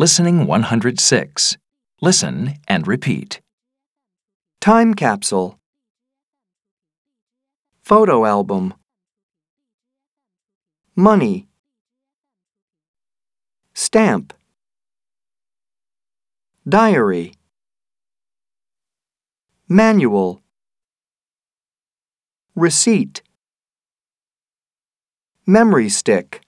Listening 106. Listen and repeat. Time capsule. Photo album. Money. Stamp. Diary. Manual. Receipt. Memory stick.